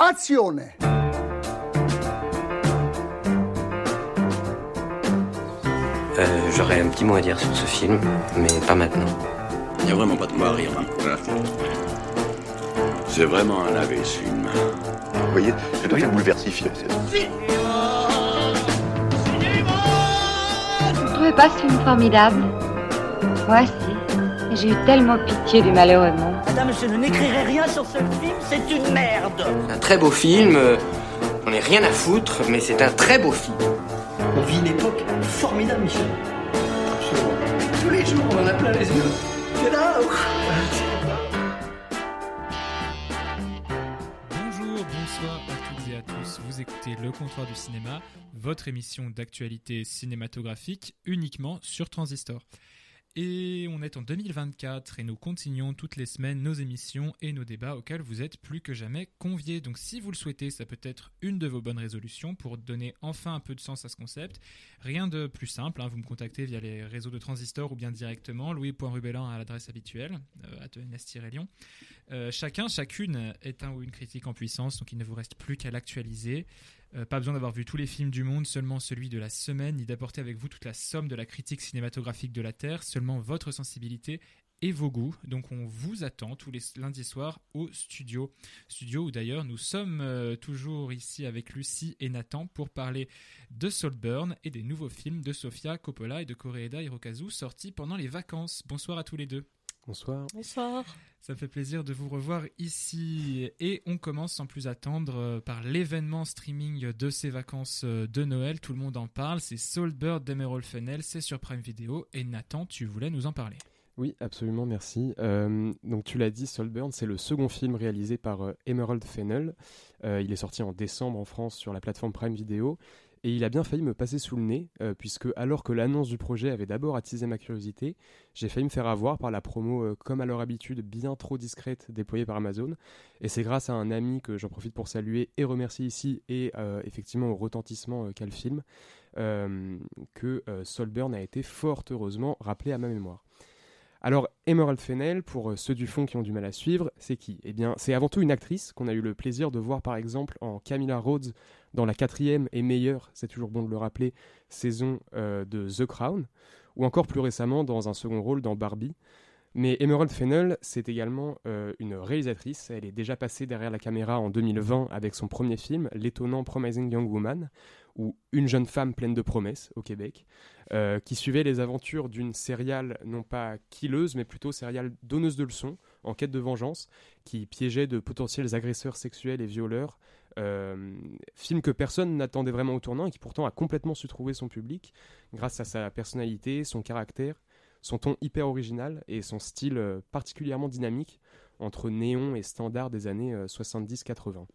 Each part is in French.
Azione Euh, J'aurais un petit mot à dire sur ce film, mais pas maintenant. Il n'y a vraiment pas de quoi à rire. hein. C'est vraiment un lavé ce film. Vous voyez, c'est très bouleversif. Vous ne trouvez pas ce film formidable? Si. J'ai eu tellement pitié du malheureux monde. Madame, je n'écrirai rien sur ce film, c'est une merde. Un très beau film, euh, on n'est rien à foutre, mais c'est un très beau film. On vit une époque formidable, Michel. Absolument. Tous les jours, on en a plein les yeux. C'est là. Bonjour, bonsoir à toutes et à tous. Vous écoutez Le Comptoir du Cinéma, votre émission d'actualité cinématographique uniquement sur Transistor. Et on est en 2024 et nous continuons toutes les semaines nos émissions et nos débats auxquels vous êtes plus que jamais conviés. Donc si vous le souhaitez, ça peut être une de vos bonnes résolutions pour donner enfin un peu de sens à ce concept. Rien de plus simple, hein, vous me contactez via les réseaux de Transistor ou bien directement, louis.rubelin à l'adresse habituelle, euh, à Lyon. Euh, chacun, chacune est un ou une critique en puissance, donc il ne vous reste plus qu'à l'actualiser. Euh, pas besoin d'avoir vu tous les films du monde, seulement celui de la semaine, ni d'apporter avec vous toute la somme de la critique cinématographique de la Terre, seulement votre sensibilité et vos goûts. Donc on vous attend tous les lundis soirs au studio. Studio où d'ailleurs nous sommes euh, toujours ici avec Lucie et Nathan pour parler de Saltburn et des nouveaux films de Sofia Coppola et de Koreeda Hirokazu sortis pendant les vacances. Bonsoir à tous les deux. Bonsoir. Bonsoir. Ça fait plaisir de vous revoir ici. Et on commence sans plus attendre euh, par l'événement streaming de ces vacances euh, de Noël. Tout le monde en parle. C'est Saltbird d'Emerald Fennel. C'est sur Prime Video. Et Nathan, tu voulais nous en parler. Oui, absolument, merci. Euh, donc tu l'as dit, Saltburn, c'est le second film réalisé par euh, Emerald Fennel. Euh, il est sorti en décembre en France sur la plateforme Prime Video. Et il a bien failli me passer sous le nez, euh, puisque alors que l'annonce du projet avait d'abord attisé ma curiosité, j'ai failli me faire avoir par la promo, euh, comme à leur habitude, bien trop discrète déployée par Amazon. Et c'est grâce à un ami que j'en profite pour saluer et remercier ici, et euh, effectivement au retentissement qu'a le film, que Saltburn a été fort heureusement rappelé à ma mémoire. Alors, Emerald Fennel, pour ceux du fond qui ont du mal à suivre, c'est qui? Eh bien, c'est avant tout une actrice qu'on a eu le plaisir de voir par exemple en Camilla Rhodes dans la quatrième et meilleure, c'est toujours bon de le rappeler, saison euh, de The Crown, ou encore plus récemment dans un second rôle dans Barbie. Mais Emerald Fennel, c'est également euh, une réalisatrice. Elle est déjà passée derrière la caméra en 2020 avec son premier film, l'étonnant Promising Young Woman, ou Une jeune femme pleine de promesses au Québec, euh, qui suivait les aventures d'une céréale non pas killeuse, mais plutôt céréale donneuse de leçons, en quête de vengeance, qui piégeait de potentiels agresseurs sexuels et violeurs. Euh, film que personne n'attendait vraiment au tournant et qui pourtant a complètement su trouver son public grâce à sa personnalité, son caractère, son ton hyper original et son style euh, particulièrement dynamique entre néon et standard des années euh, 70-80.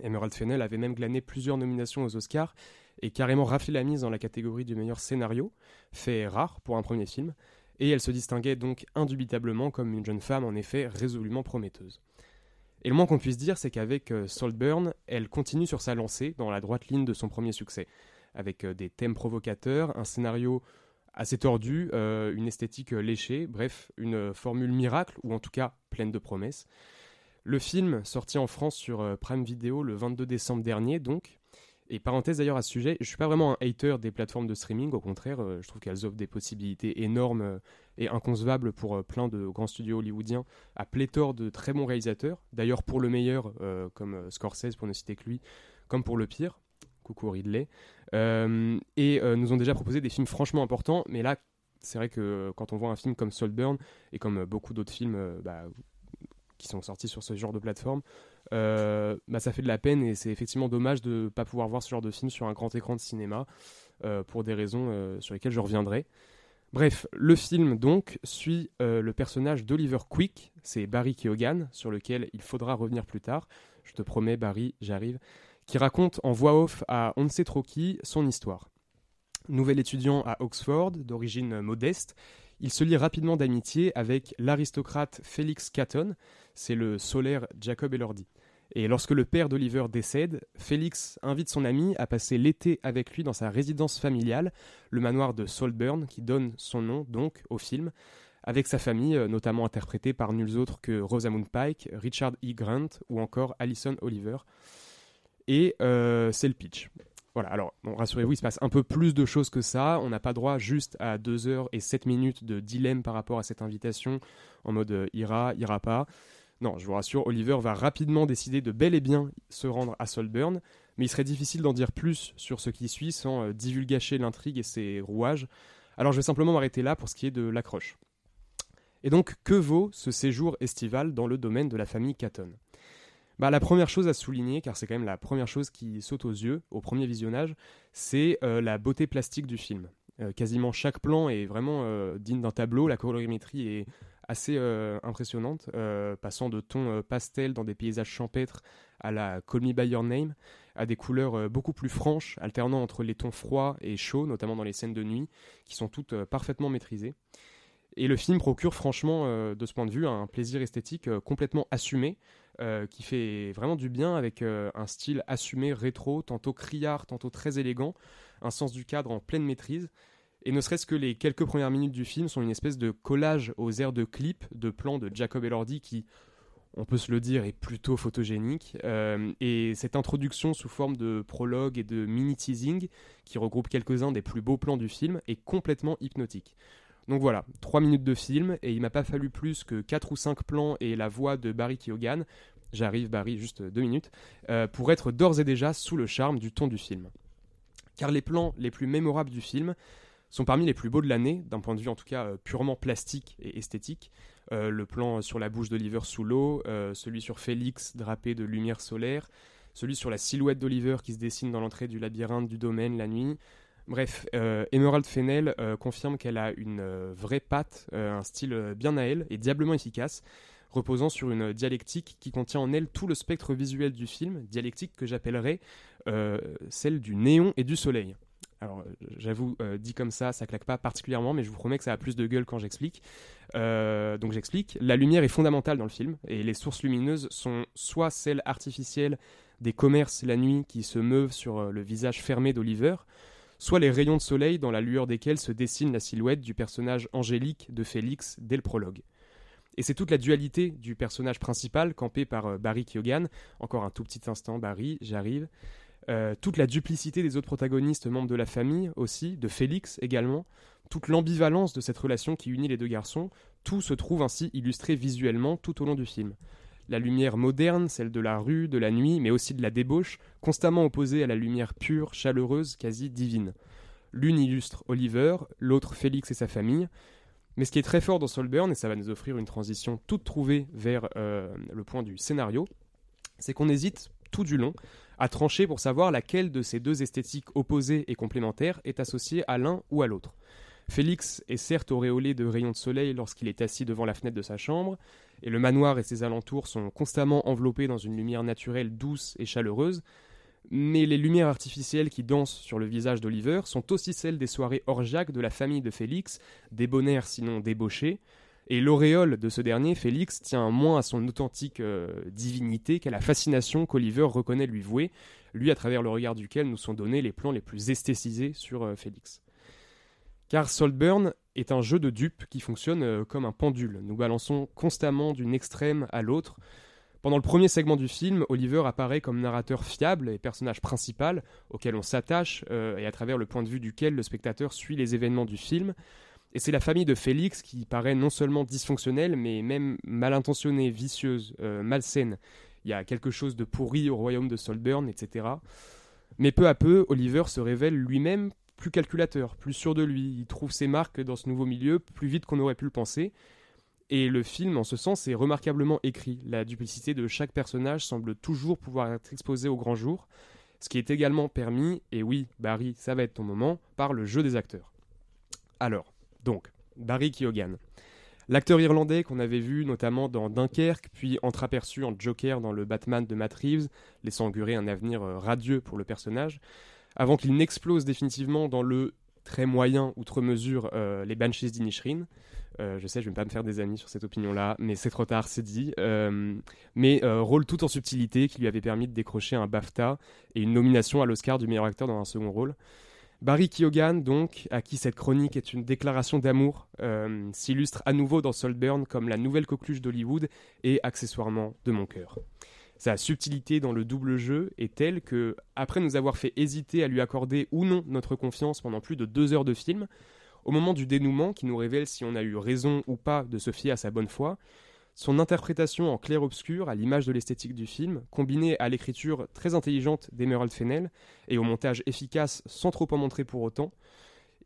Emerald Fennel avait même glané plusieurs nominations aux Oscars et carrément raflé la mise dans la catégorie du meilleur scénario, fait rare pour un premier film, et elle se distinguait donc indubitablement comme une jeune femme en effet résolument prometteuse. Et le moins qu'on puisse dire, c'est qu'avec euh, Saltburn, elle continue sur sa lancée dans la droite ligne de son premier succès, avec euh, des thèmes provocateurs, un scénario assez tordu, euh, une esthétique léchée, bref, une formule miracle, ou en tout cas pleine de promesses. Le film, sorti en France sur Prime Video le 22 décembre dernier, donc, et parenthèse d'ailleurs à ce sujet, je suis pas vraiment un hater des plateformes de streaming, au contraire, euh, je trouve qu'elles offrent des possibilités énormes euh, et inconcevables pour euh, plein de grands studios hollywoodiens à pléthore de très bons réalisateurs, d'ailleurs pour le meilleur, comme Scorsese pour ne citer que lui, comme pour le pire, coucou Ridley, et nous ont déjà proposé des films franchement importants, mais là, c'est vrai que quand on voit un film comme Saltburn, et comme beaucoup d'autres films bah, qui sont sortis sur ce genre de plateforme, bah, ça fait de la peine et c'est effectivement dommage de ne pas pouvoir voir ce genre de film sur un grand écran de cinéma euh, pour des raisons euh, sur lesquelles je reviendrai. Bref, le film donc suit euh, le personnage d'Oliver Quick, c'est Barry Keoghan, sur lequel il faudra revenir plus tard. Je te promets, Barry, j'arrive. Qui raconte en voix off à on ne sait trop qui son histoire. Nouvel étudiant à Oxford, d'origine modeste, il se lie rapidement d'amitié avec l'aristocrate Felix Catton, c'est le solaire Jacob Elordi. Et lorsque le père d'Oliver décède, Félix invite son ami à passer l'été avec lui dans sa résidence familiale, le manoir de Saltburn, qui donne son nom donc au film. avec sa famille, euh, notamment interprétée par nuls autres que Rosamund Pike, Richard E. Grant ou encore Alison Oliver. Et euh, c'est le pitch. Voilà, alors rassurez-vous, il se passe un peu plus de choses que ça. On n'a pas droit juste à 2 heures et 7 minutes de dilemme par rapport à cette invitation, en mode euh, ira, ira pas. Non, je vous rassure, Oliver va rapidement décider de bel et bien se rendre à Solburn, mais il serait difficile d'en dire plus sur ce qui suit sans euh, l'intrigue et ses rouages. Alors je vais simplement m'arrêter là pour ce qui est de l'accroche. Et donc, que vaut ce séjour estival dans le domaine de la famille Catton? Bah, La première chose à souligner, car c'est quand même la première chose qui saute aux yeux au premier visionnage, c'est euh, la beauté plastique du film. Euh, quasiment chaque plan est vraiment euh, digne d'un tableau, la colorimétrie est assez impressionnante, passant de tons pastels dans des paysages champêtres à la Call Me By Your Name, à des couleurs beaucoup plus franches, alternant entre les tons froids et chauds, notamment dans les scènes de nuit, qui sont toutes parfaitement maîtrisées. Et le film procure franchement, de ce point de vue, un plaisir esthétique complètement assumé, euh, qui fait vraiment du bien avec un style assumé rétro, tantôt criard, tantôt très élégant, un sens du cadre en pleine maîtrise. Et ne serait-ce que les quelques premières minutes du film sont une espèce de collage aux airs de clips, de plans de Jacob Elordi qui, on peut se le dire, est plutôt photogénique. et cette introduction sous forme de prologue et de mini-teasing, qui regroupe quelques-uns des plus beaux plans du film, est complètement hypnotique. Donc voilà, 3 minutes de film, et il m'a pas fallu plus que 4 ou 5 plans et la voix de Barry Keoghan, j'arrive Barry, juste 2 minutes, euh, pour être d'ores et déjà sous le charme du ton du film. Car les plans les plus mémorables du film sont parmi les plus beaux de l'année, d'un point de vue en tout cas euh, purement plastique et esthétique. Euh, le plan sur la bouche d'Oliver sous l'eau, celui sur Félix drapé de lumière solaire, celui sur la silhouette d'Oliver qui se dessine dans l'entrée du labyrinthe du domaine la nuit, Bref, euh, Emerald Fennell euh, confirme qu'elle a une euh, vraie patte, un style bien à elle et diablement efficace, reposant sur une dialectique qui contient en elle tout le spectre visuel du film, dialectique que j'appellerais celle du néon et du soleil. Alors, j'avoue, dit comme ça, ça claque pas particulièrement, mais je vous promets que ça a plus de gueule quand j'explique. donc, j'explique. La lumière est fondamentale dans le film, et les sources lumineuses sont soit celles artificielles des commerces la nuit qui se meuvent sur le visage fermé d'Oliver, soit les rayons de soleil dans la lueur desquels se dessine la silhouette du personnage angélique de Félix dès le prologue. Et c'est toute la dualité du personnage principal, campé par euh, Barry Keoghan. Encore un tout petit instant, Barry, j'arrive. Euh, toute la duplicité des autres protagonistes membres de la famille aussi, de Félix également, toute l'ambivalence de cette relation qui unit les deux garçons, tout se trouve ainsi illustré visuellement tout au long du film la lumière moderne, celle de la rue, de la nuit, mais aussi de la débauche, constamment opposée à la lumière pure, chaleureuse, quasi divine. L'une illustre Oliver, l'autre Félix et sa famille. Mais ce qui est très fort dans Solburn, et ça va nous offrir une transition toute trouvée vers euh, le point du scénario, c'est qu'on hésite tout du long à trancher pour savoir laquelle de ces deux esthétiques opposées et complémentaires est associée à l'un ou à l'autre. Félix est certes auréolé de rayons de soleil lorsqu'il est assis devant la fenêtre de sa chambre, et le manoir et ses alentours sont constamment enveloppés dans une lumière naturelle douce et chaleureuse, mais les lumières artificielles qui dansent sur le visage d'Oliver sont aussi celles des soirées orgiaques de la famille de Félix, débonnaire sinon débauchée, et l'auréole de ce dernier, Félix, tient moins à son authentique euh, divinité qu'à la fascination qu'Oliver reconnaît lui vouer, lui à travers le regard duquel nous sont donnés les plans les plus esthétisés sur euh, Félix. Car Saltburn est un jeu de dupes qui fonctionne euh, comme un pendule. Nous balançons constamment d'une extrême à l'autre. Pendant le premier segment du film, Oliver apparaît comme narrateur fiable et personnage principal auquel on s'attache euh, et à travers le point de vue duquel le spectateur suit les événements du film. Et c'est la famille de Félix qui paraît non seulement dysfonctionnelle, mais même mal intentionnée, vicieuse, euh, malsaine. Il y a quelque chose de pourri au royaume de Solburn, etc. Mais peu à peu, Oliver se révèle lui-même plus calculateur, plus sûr de lui. Il trouve ses marques dans ce nouveau milieu plus vite qu'on aurait pu le penser. Et le film, en ce sens, est remarquablement écrit. La duplicité de chaque personnage semble toujours pouvoir être exposée au grand jour, ce qui est également permis, et oui, Barry, ça va être ton moment, par le jeu des acteurs. Alors, donc, Barry Keoghan. L'acteur irlandais qu'on avait vu notamment dans Dunkerque, puis entreaperçu en Joker dans le Batman de Matt Reeves, laissant augurer un avenir euh, radieux pour le personnage, avant qu'il n'explose définitivement dans le très moyen, outre mesure, euh, les Banshees d'Inisherin. Euh, je sais, je vais pas me faire des amis sur cette opinion-là, mais c'est trop tard, c'est dit. Euh, mais rôle tout en subtilité qui lui avait permis de décrocher un BAFTA et une nomination à l'Oscar du meilleur acteur dans un second rôle. Barry Keoghan, donc, à qui cette chronique est une déclaration d'amour, s'illustre à nouveau dans Saltburn comme la nouvelle coqueluche d'Hollywood et accessoirement de mon cœur. Sa subtilité dans le double jeu est telle que, après nous avoir fait hésiter à lui accorder ou non notre confiance pendant plus de deux heures de film, au moment du dénouement qui nous révèle si on a eu raison ou pas de se fier à sa bonne foi, son interprétation en clair-obscur, à l'image de l'esthétique du film, combinée à l'écriture très intelligente d'Emerald Fennell et au montage efficace sans trop en montrer pour autant,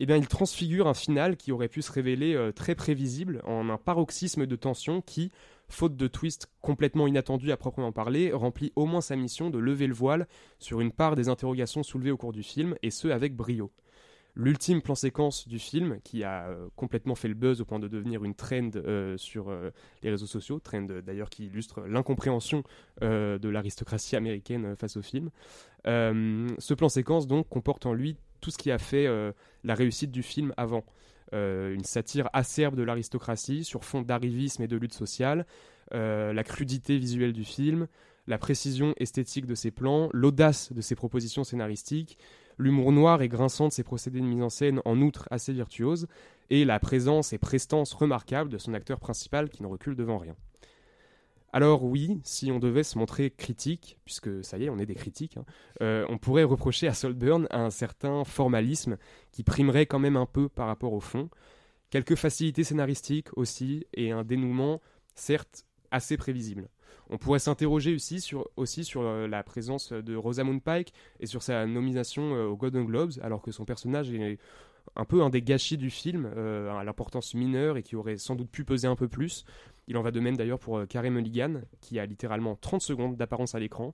eh bien, il transfigure un final qui aurait pu se révéler euh, très prévisible en un paroxysme de tension qui, faute de twist complètement inattendu à proprement parler, remplit au moins sa mission de lever le voile sur une part des interrogations soulevées au cours du film, et ce avec brio l'ultime plan séquence du film qui a euh, complètement fait le buzz au point de devenir une trend euh, sur les réseaux sociaux, trend d'ailleurs qui illustre l'incompréhension de l'aristocratie américaine face au film. ce plan séquence donc comporte en lui tout ce qui a fait la réussite du film avant. une satire acerbe de l'aristocratie sur fond d'arrivisme et de lutte sociale, la crudité visuelle du film, la précision esthétique de ses plans, l'audace de ses propositions scénaristiques, l'humour noir et grinçant de ses procédés de mise en scène en outre assez virtuose, et la présence et prestance remarquable de son acteur principal qui ne recule devant rien. Alors oui, si on devait se montrer critique, puisque ça y est, on est des critiques, hein, euh, on pourrait reprocher à Saltburn un certain formalisme qui primerait quand même un peu par rapport au fond, quelques facilités scénaristiques aussi, et un dénouement certes assez prévisible. On pourrait s'interroger aussi sur, euh, la présence de Rosamund Pike et sur sa nomination euh, aux Golden Globes, alors que son personnage est un peu un des gâchis du film, euh, à l'importance mineure et qui aurait sans doute pu peser un peu plus. Il en va de même d'ailleurs pour Carey Mulligan, qui a littéralement 30 secondes d'apparence à l'écran,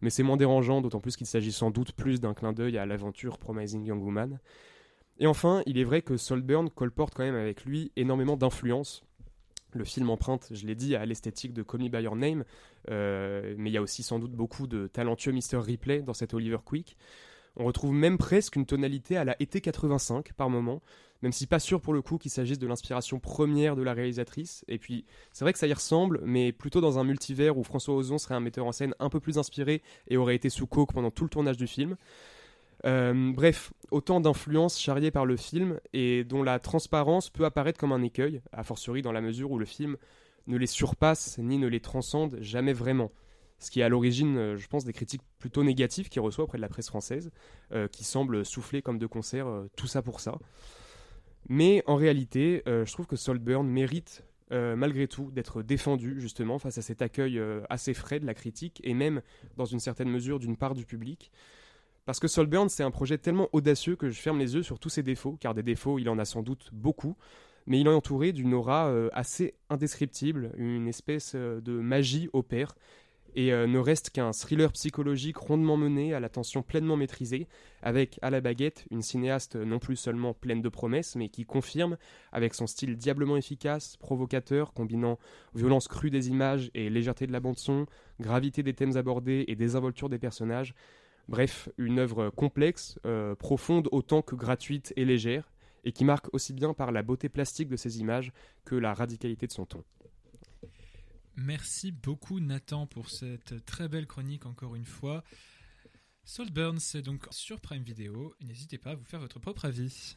mais c'est moins dérangeant, d'autant plus qu'il s'agit sans doute plus d'un clin d'œil à l'aventure Promising Young Woman. Et enfin, il est vrai que Saltburn colporte quand même avec lui énormément d'influence le film emprunte, je l'ai dit, à l'esthétique de Call Me By Your Name, euh, mais il y a aussi sans doute beaucoup de talentueux Mr. Ripley dans cet Oliver Quick. On retrouve même presque une tonalité à la été 85 par moment, même si pas sûr pour le coup qu'il s'agisse de l'inspiration première de la réalisatrice. Et puis, c'est vrai que ça y ressemble, mais plutôt dans un multivers où François Ozon serait un metteur en scène un peu plus inspiré et aurait été sous coke pendant tout le tournage du film. Euh, bref, autant d'influences charriées par le film et dont la transparence peut apparaître comme un écueil, a fortiori dans la mesure où le film ne les surpasse ni ne les transcende jamais vraiment. Ce qui est à l'origine, euh, je pense, des critiques plutôt négatives qu'il reçoit auprès de la presse française, euh, qui semble souffler comme de concert tout ça pour ça. Mais en réalité, je trouve que Saltburn mérite malgré tout d'être défendu justement face à cet accueil assez frais de la critique et même dans une certaine mesure d'une part du public. Parce que Solburn, c'est un projet tellement audacieux que je ferme les yeux sur tous ses défauts, car des défauts, il en a sans doute beaucoup, mais il est entouré d'une aura euh, assez indescriptible, une espèce euh, de magie opère, et euh, ne reste qu'un thriller psychologique rondement mené, à l'attention pleinement maîtrisée, avec à la baguette une cinéaste non plus seulement pleine de promesses, mais qui confirme, avec son style diablement efficace, provocateur, combinant violence crue des images et légèreté de la bande-son, gravité des thèmes abordés et désinvolture des personnages, Bref, une œuvre complexe, euh, profonde autant que gratuite et légère, et qui marque aussi bien par la beauté plastique de ses images que la radicalité de son ton. Merci beaucoup Nathan pour cette très belle chronique encore une fois. Saltburn, c'est donc sur Prime Video. N'hésitez pas à vous faire votre propre avis.